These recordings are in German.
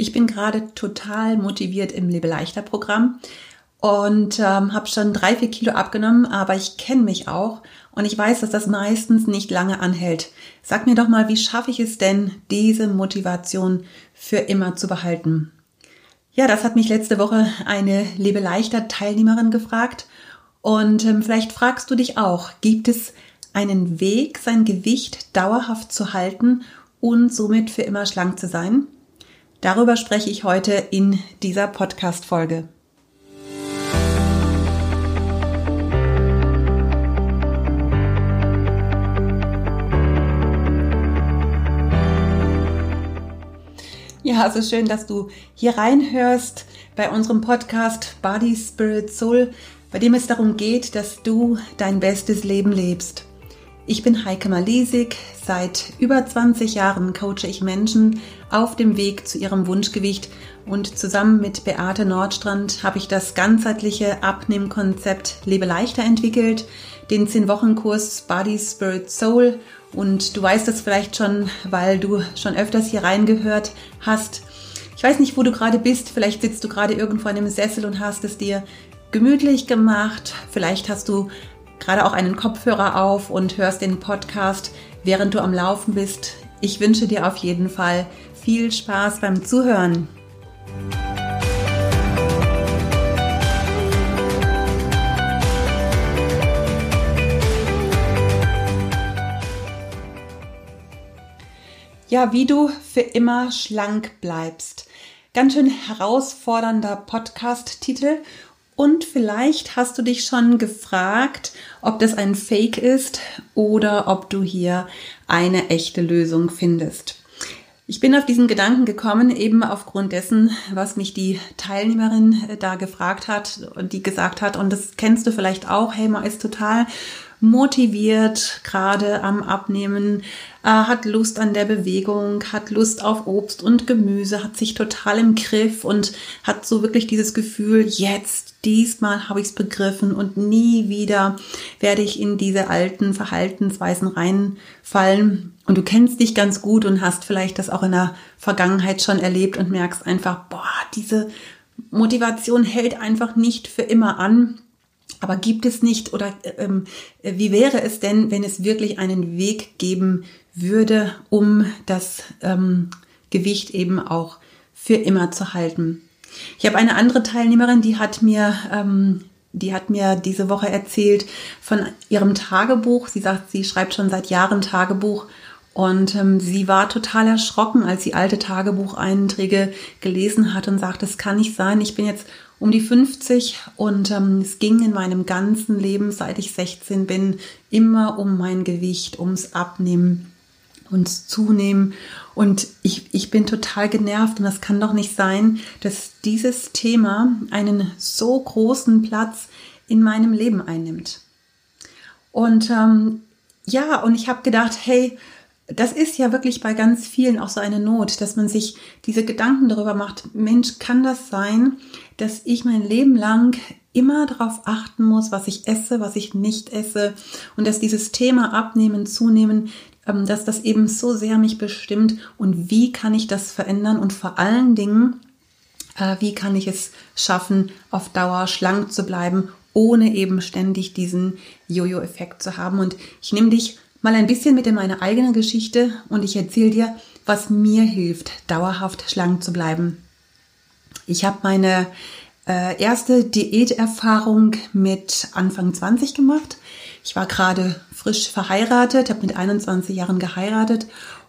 Ich bin gerade total motiviert im Lebe leichter Programm und ähm, habe schon drei, vier Kilo abgenommen, aber ich kenne mich auch und ich weiß, dass das meistens nicht lange anhält. Sag mir doch mal, wie schaffe ich es denn, diese Motivation für immer zu behalten? Ja, das hat mich letzte Woche eine Lebe leichter Teilnehmerin gefragt und ähm, vielleicht fragst du dich auch, gibt es einen Weg, sein Gewicht dauerhaft zu halten und somit für immer schlank zu sein? Darüber spreche ich heute in dieser Podcast-Folge. Ja, es ist schön, dass du hier reinhörst bei unserem Podcast Body, Spirit, Soul, bei dem es darum geht, dass du dein bestes Leben lebst. Ich bin Heike Malesig. Seit über 20 Jahren coache ich Menschen auf dem Weg zu ihrem Wunschgewicht und zusammen mit Beate Nordstrand habe ich das ganzheitliche Abnehmkonzept Lebe leichter entwickelt, den 10-Wochen-Kurs Body, Spirit, Soul und du weißt es vielleicht schon, weil du schon öfters hier reingehört hast. Ich weiß nicht, wo du gerade bist. Vielleicht sitzt du gerade irgendwo in einem Sessel und hast es dir gemütlich gemacht. Vielleicht hast du gerade auch einen Kopfhörer auf und hörst den Podcast, während du am Laufen bist. Ich wünsche dir auf jeden Fall viel Spaß beim Zuhören. Ja, wie du für immer schlank bleibst. Ganz schön herausfordernder Podcast-Titel und vielleicht hast du dich schon gefragt, ob das ein Fake ist oder ob du hier eine echte Lösung findest. Ich bin auf diesen Gedanken gekommen, eben aufgrund dessen, was mich die Teilnehmerin äh, da gefragt hat und die gesagt hat, und das kennst du vielleicht auch, hey, man ist total motiviert, gerade am Abnehmen, äh, hat Lust an der Bewegung, hat Lust auf Obst und Gemüse, hat sich total im Griff und hat so wirklich dieses Gefühl, jetzt, diesmal habe ich es begriffen und nie wieder werde ich in diese alten Verhaltensweisen reinfallen. Und du kennst dich ganz gut und hast vielleicht das auch in der Vergangenheit schon erlebt und merkst einfach, boah, diese Motivation hält einfach nicht für immer an. Aber gibt es nicht oder ähm, wie wäre es denn, wenn es wirklich einen Weg geben würde, um das ähm, Gewicht eben auch für immer zu halten? Ich habe eine andere Teilnehmerin, die hat mir ähm, die hat mir diese Woche erzählt von ihrem Tagebuch. Sie sagt, sie schreibt schon seit Jahren Tagebuch und ähm, sie war total erschrocken, als sie alte Tagebucheinträge gelesen hat und sagt, es kann nicht sein, ich bin jetzt um die 50 und ähm, es ging in meinem ganzen Leben, seit ich 16 bin, immer um mein Gewicht, ums Abnehmen, ums Zunehmen. Und ich, ich bin total genervt und das kann doch nicht sein, dass dieses Thema einen so großen Platz in meinem Leben einnimmt. Und ähm, ja, und ich habe gedacht, hey, das ist ja wirklich bei ganz vielen auch so eine Not, dass man sich diese Gedanken darüber macht, Mensch, kann das sein, dass ich mein Leben lang immer darauf achten muss, was ich esse, was ich nicht esse und dass dieses Thema Abnehmen, Zunehmen, ähm, dass das eben so sehr mich bestimmt und wie kann ich das verändern und vor allen Dingen, äh, wie kann ich es schaffen, auf Dauer schlank zu bleiben, ohne eben ständig diesen Jojo-Effekt zu haben. Und ich nehme dich mal ein bisschen mit in meine eigene Geschichte und ich erzähle dir, was mir hilft, dauerhaft schlank zu bleiben. Ich habe meine äh, erste Diäterfahrung mit Anfang 20 gemacht. Ich war gerade frisch verheiratet, habe mit 21 Jahren geheiratet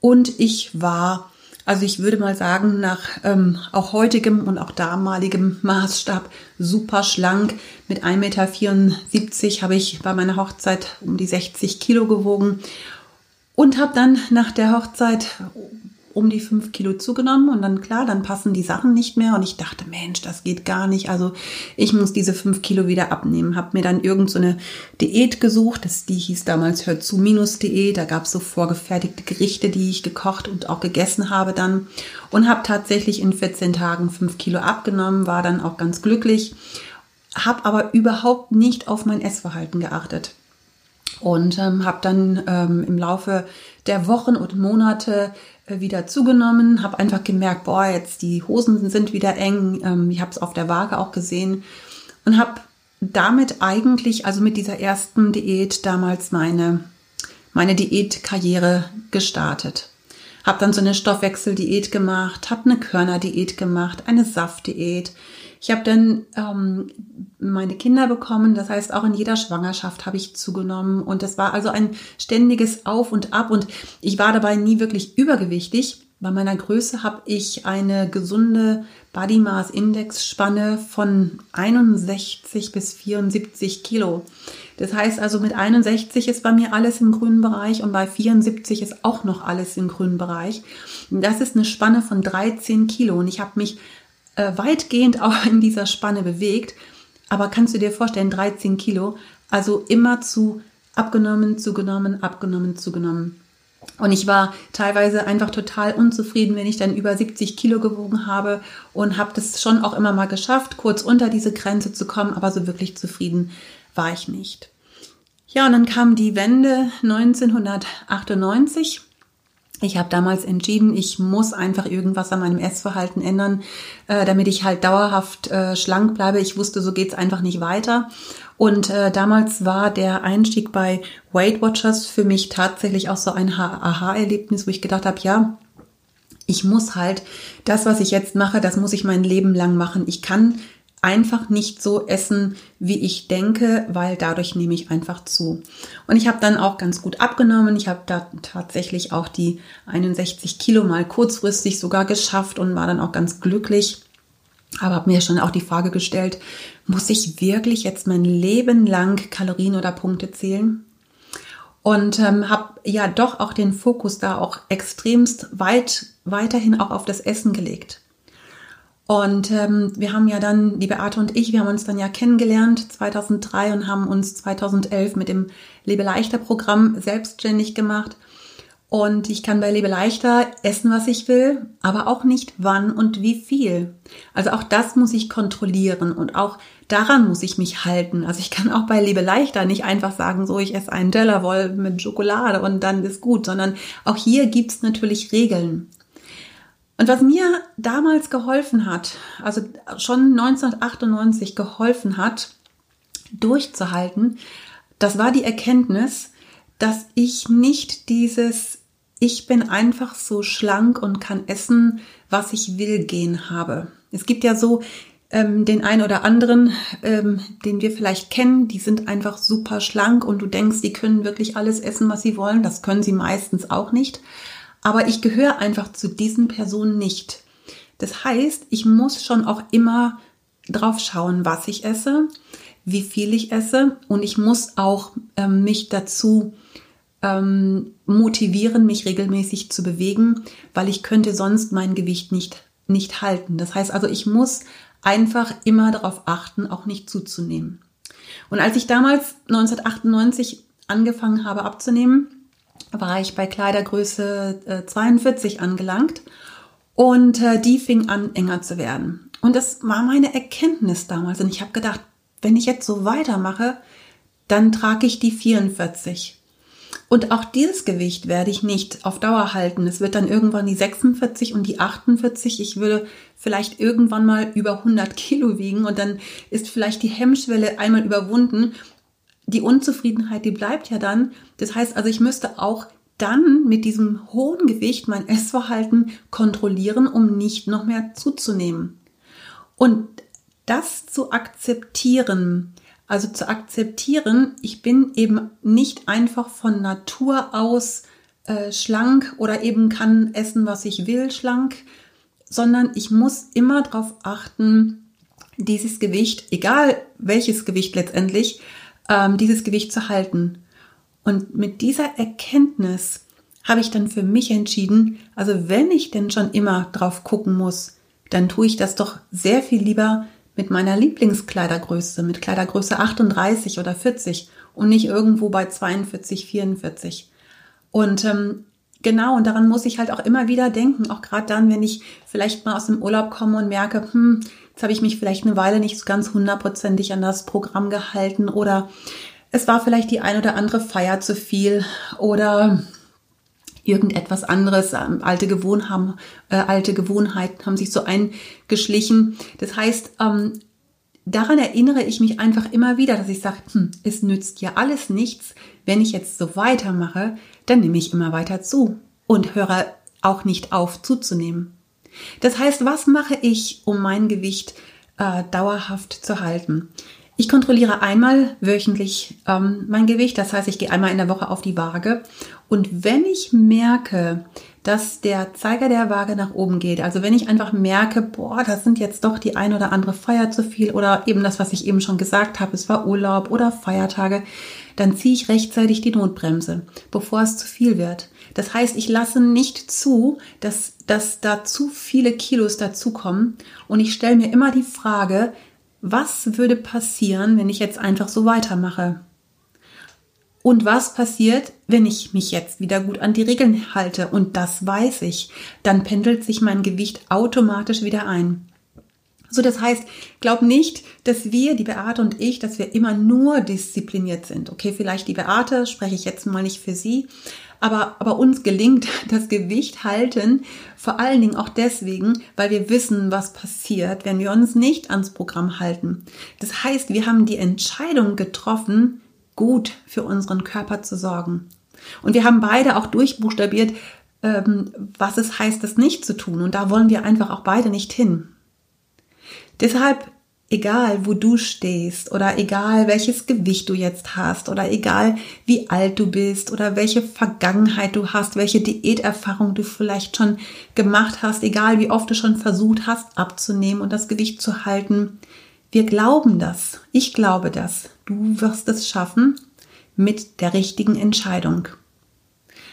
und ich war also ich würde mal sagen, nach ähm, auch heutigem und auch damaligem Maßstab super schlank. Mit 1,74 Meter habe ich bei meiner Hochzeit um die 60 Kilo gewogen und habe dann nach der Hochzeit um die fünf Kilo zugenommen und dann klar, dann passen die Sachen nicht mehr und ich dachte, Mensch, das geht gar nicht. Also ich muss diese fünf Kilo wieder abnehmen. Habe mir dann irgend so eine Diät gesucht, das, die hieß damals Hör zu minus Diät. Da gab es so vorgefertigte Gerichte, die ich gekocht und auch gegessen habe dann und habe tatsächlich in 14 Tagen fünf Kilo abgenommen, war dann auch ganz glücklich, habe aber überhaupt nicht auf mein Essverhalten geachtet und ähm, habe dann ähm, im Laufe der Wochen und Monate äh, wieder zugenommen, habe einfach gemerkt, boah, jetzt die Hosen sind wieder eng. Ähm, ich habe es auf der Waage auch gesehen und habe damit eigentlich, also mit dieser ersten Diät damals meine meine Diätkarriere gestartet. Habe dann so eine Stoffwechseldiät gemacht, habe eine Körnerdiät gemacht, eine Saftdiät. Ich habe dann ähm, meine Kinder bekommen, das heißt auch in jeder Schwangerschaft habe ich zugenommen und das war also ein ständiges Auf und Ab und ich war dabei nie wirklich übergewichtig. Bei meiner Größe habe ich eine gesunde Body Mass Index Spanne von 61 bis 74 Kilo. Das heißt also, mit 61 ist bei mir alles im grünen Bereich und bei 74 ist auch noch alles im grünen Bereich. Das ist eine Spanne von 13 Kilo und ich habe mich äh, weitgehend auch in dieser Spanne bewegt. Aber kannst du dir vorstellen, 13 Kilo, also immer zu abgenommen, zugenommen, abgenommen, zugenommen. Und ich war teilweise einfach total unzufrieden, wenn ich dann über 70 Kilo gewogen habe und habe das schon auch immer mal geschafft, kurz unter diese Grenze zu kommen, aber so wirklich zufrieden war ich nicht. Ja, und dann kam die Wende 1998. Ich habe damals entschieden, ich muss einfach irgendwas an meinem Essverhalten ändern, äh, damit ich halt dauerhaft äh, schlank bleibe. Ich wusste, so geht's einfach nicht weiter. Und äh, damals war der Einstieg bei Weight Watchers für mich tatsächlich auch so ein Aha-Erlebnis, wo ich gedacht habe, ja, ich muss halt das, was ich jetzt mache, das muss ich mein Leben lang machen. Ich kann einfach nicht so essen, wie ich denke, weil dadurch nehme ich einfach zu. Und ich habe dann auch ganz gut abgenommen. Ich habe da tatsächlich auch die 61 Kilo mal kurzfristig sogar geschafft und war dann auch ganz glücklich. Aber habe mir schon auch die Frage gestellt, muss ich wirklich jetzt mein Leben lang Kalorien oder Punkte zählen? Und ähm, habe ja doch auch den Fokus da auch extremst weit weiterhin auch auf das Essen gelegt. Und ähm, wir haben ja dann, die Beate und ich, wir haben uns dann ja kennengelernt 2003 und haben uns 2011 mit dem Lebe leichter Programm selbstständig gemacht. Und ich kann bei Lebe leichter essen, was ich will, aber auch nicht wann und wie viel. Also auch das muss ich kontrollieren und auch daran muss ich mich halten. Also ich kann auch bei Lebe leichter nicht einfach sagen, so ich esse einen Dellerwoll mit Schokolade und dann ist gut, sondern auch hier gibt's natürlich Regeln. Und was mir damals geholfen hat, also schon 1998 geholfen hat, durchzuhalten, das war die Erkenntnis, dass ich nicht dieses ich bin einfach so schlank und kann essen, was ich will, gehen habe. Es gibt ja so ähm, den einen oder anderen, ähm, den wir vielleicht kennen, die sind einfach super schlank und du denkst, die können wirklich alles essen, was sie wollen. Das können sie meistens auch nicht. Aber ich gehöre einfach zu diesen Personen nicht. Das heißt, ich muss schon auch immer drauf schauen, was ich esse, wie viel ich esse und ich muss auch ähm, mich dazu ähm, motivieren, mich regelmäßig zu bewegen, weil ich könnte sonst mein Gewicht nicht, nicht halten. Das heißt also, ich muss einfach immer darauf achten, auch nicht zuzunehmen. Und als ich damals 1998 angefangen habe abzunehmen, war ich bei Kleidergröße äh, 42 angelangt und äh, die fing an enger zu werden. Und das war meine Erkenntnis damals. Und ich habe gedacht, wenn ich jetzt so weitermache, dann trage ich die 44. Und auch dieses Gewicht werde ich nicht auf Dauer halten. Es wird dann irgendwann die 46 und die 48. Ich würde vielleicht irgendwann mal über 100 Kilo wiegen und dann ist vielleicht die Hemmschwelle einmal überwunden die Unzufriedenheit, die bleibt ja dann. Das heißt also, ich müsste auch dann mit diesem hohen Gewicht mein Essverhalten kontrollieren, um nicht noch mehr zuzunehmen. Und das zu akzeptieren, also zu akzeptieren, ich bin eben nicht einfach von Natur aus äh, schlank oder eben kann essen, was ich will, schlank, sondern ich muss immer darauf achten, dieses Gewicht, egal welches Gewicht letztendlich, ähm, dieses Gewicht zu halten. Und mit dieser Erkenntnis habe ich dann für mich entschieden, also wenn ich denn schon immer drauf gucken muss, dann tue ich das doch sehr viel lieber mit meiner Lieblingskleidergröße, mit Kleidergröße 38 oder 40 und nicht irgendwo bei 42, 44. Und ähm, genau, und daran muss ich halt auch immer wieder denken, auch gerade dann, wenn ich vielleicht mal aus dem Urlaub komme und merke, hm, Jetzt habe ich mich vielleicht eine Weile nicht ganz hundertprozentig an das Programm gehalten oder es war vielleicht die ein oder andere Feier zu viel oder irgendetwas anderes, ähm, alte, Gewohnheiten, äh, alte Gewohnheiten haben sich so eingeschlichen. Das heißt, ähm, daran erinnere ich mich einfach immer wieder, dass ich sage, hm, es nützt ja alles nichts. Wenn ich jetzt so weitermache, dann nehme ich immer weiter zu und höre auch nicht auf zuzunehmen. Das heißt, was mache ich, um mein Gewicht äh, dauerhaft zu halten? Ich kontrolliere einmal wöchentlich ähm, mein Gewicht, das heißt, ich gehe einmal in der Woche auf die Waage und wenn ich merke, dass der Zeiger der Waage nach oben geht, also wenn ich einfach merke, boah, das sind jetzt doch die ein oder andere Feier zu viel oder eben das, was ich eben schon gesagt habe, es war Urlaub oder Feiertage, dann ziehe ich rechtzeitig die Notbremse, bevor es zu viel wird. Das heißt, ich lasse nicht zu, dass, dass da zu viele Kilos dazukommen und ich stelle mir immer die Frage, was würde passieren, wenn ich jetzt einfach so weitermache? Und was passiert, wenn ich mich jetzt wieder gut an die Regeln halte? Und das weiß ich. Dann pendelt sich mein Gewicht automatisch wieder ein. So, das heißt, glaub nicht, dass wir, die Beate und ich, dass wir immer nur diszipliniert sind. Okay, vielleicht die Beate, spreche ich jetzt mal nicht für sie, aber, aber uns gelingt das Gewicht halten, vor allen Dingen auch deswegen, weil wir wissen, was passiert, wenn wir uns nicht ans Programm halten. Das heißt, wir haben die Entscheidung getroffen, gut für unseren Körper zu sorgen. Und wir haben beide auch durchbuchstabiert, ähm, was es heißt, das nicht zu tun. Und da wollen wir einfach auch beide nicht hin. Deshalb, egal wo du stehst oder egal welches Gewicht du jetzt hast oder egal wie alt du bist oder welche Vergangenheit du hast, welche Diäterfahrung du vielleicht schon gemacht hast, egal wie oft du schon versucht hast abzunehmen und das Gewicht zu halten, wir glauben das. Ich glaube das. Du wirst es schaffen mit der richtigen Entscheidung.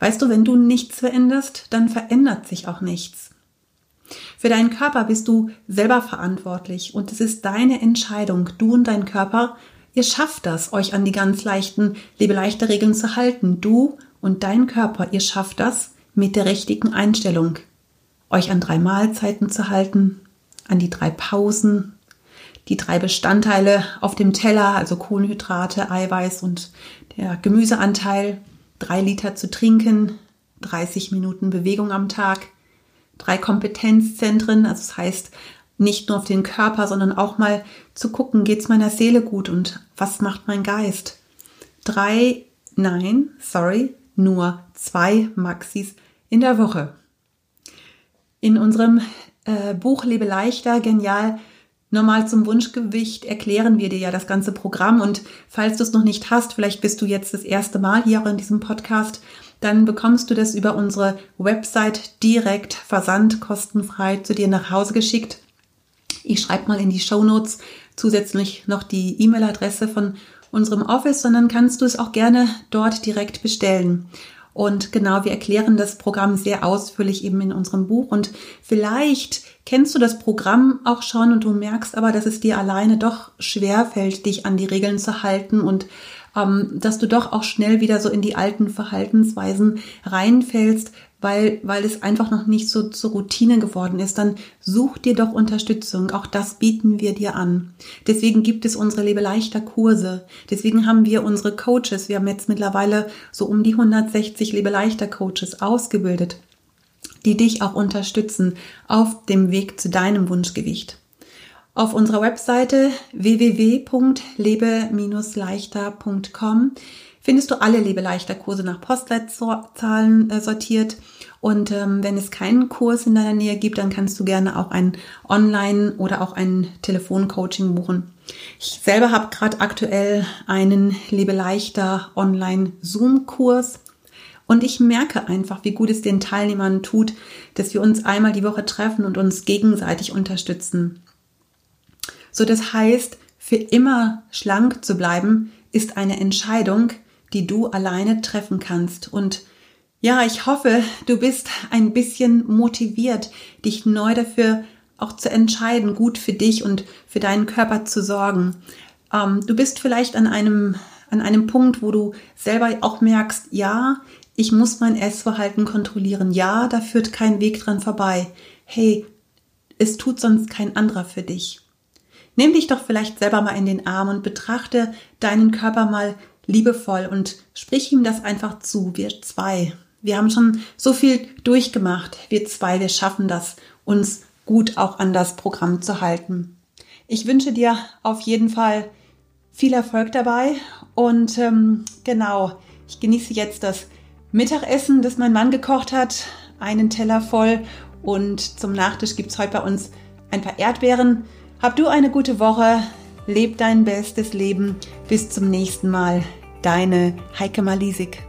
Weißt du, wenn du nichts veränderst, dann verändert sich auch nichts. Für deinen Körper bist du selber verantwortlich und es ist deine Entscheidung. Du und dein Körper, ihr schafft das, euch an die ganz leichten, lebeleichte Regeln zu halten. Du und dein Körper, ihr schafft das mit der richtigen Einstellung. Euch an drei Mahlzeiten zu halten, an die drei Pausen, die drei Bestandteile auf dem Teller, also Kohlenhydrate, Eiweiß und der Gemüseanteil, drei Liter zu trinken, 30 Minuten Bewegung am Tag, drei Kompetenzzentren, also das heißt nicht nur auf den Körper, sondern auch mal zu gucken, geht's meiner Seele gut und was macht mein Geist? Drei, nein, sorry, nur zwei Maxis in der Woche. In unserem äh, Buch Lebe leichter, genial, normal zum Wunschgewicht erklären wir dir ja das ganze Programm und falls du es noch nicht hast, vielleicht bist du jetzt das erste Mal hier auch in diesem Podcast, dann bekommst du das über unsere Website direkt versandkostenfrei zu dir nach Hause geschickt. Ich schreibe mal in die Show Notes zusätzlich noch die E-Mail-Adresse von unserem Office, sondern kannst du es auch gerne dort direkt bestellen. Und genau, wir erklären das Programm sehr ausführlich eben in unserem Buch. Und vielleicht kennst du das Programm auch schon und du merkst aber, dass es dir alleine doch schwer fällt, dich an die Regeln zu halten und dass du doch auch schnell wieder so in die alten Verhaltensweisen reinfällst, weil, weil es einfach noch nicht so zur Routine geworden ist, dann such dir doch Unterstützung. Auch das bieten wir dir an. Deswegen gibt es unsere Lebeleichter Kurse. Deswegen haben wir unsere Coaches. Wir haben jetzt mittlerweile so um die 160 Lebeleichter Coaches ausgebildet, die dich auch unterstützen auf dem Weg zu deinem Wunschgewicht. Auf unserer Webseite www.lebe-leichter.com findest du alle Lebeleichter Kurse nach Postleitzahlen äh, sortiert. Und ähm, wenn es keinen Kurs in deiner Nähe gibt, dann kannst du gerne auch ein Online- oder auch ein Telefoncoaching buchen. Ich selber habe gerade aktuell einen Lebeleichter Online-Zoom-Kurs. Und ich merke einfach, wie gut es den Teilnehmern tut, dass wir uns einmal die Woche treffen und uns gegenseitig unterstützen. So, das heißt, für immer schlank zu bleiben, ist eine Entscheidung, die du alleine treffen kannst. Und ja, ich hoffe, du bist ein bisschen motiviert, dich neu dafür auch zu entscheiden, gut für dich und für deinen Körper zu sorgen. Ähm, du bist vielleicht an einem, an einem Punkt, wo du selber auch merkst, ja, ich muss mein Essverhalten kontrollieren. Ja, da führt kein Weg dran vorbei. Hey, es tut sonst kein anderer für dich. Nimm dich doch vielleicht selber mal in den Arm und betrachte deinen Körper mal liebevoll und sprich ihm das einfach zu, wir zwei. Wir haben schon so viel durchgemacht. Wir zwei, wir schaffen das, uns gut auch an das Programm zu halten. Ich wünsche dir auf jeden Fall viel Erfolg dabei und ähm, genau, ich genieße jetzt das Mittagessen, das mein Mann gekocht hat, einen Teller voll und zum Nachtisch gibt es heute bei uns ein paar Erdbeeren. Hab du eine gute Woche, leb dein bestes Leben. Bis zum nächsten Mal. Deine Heike Malisik.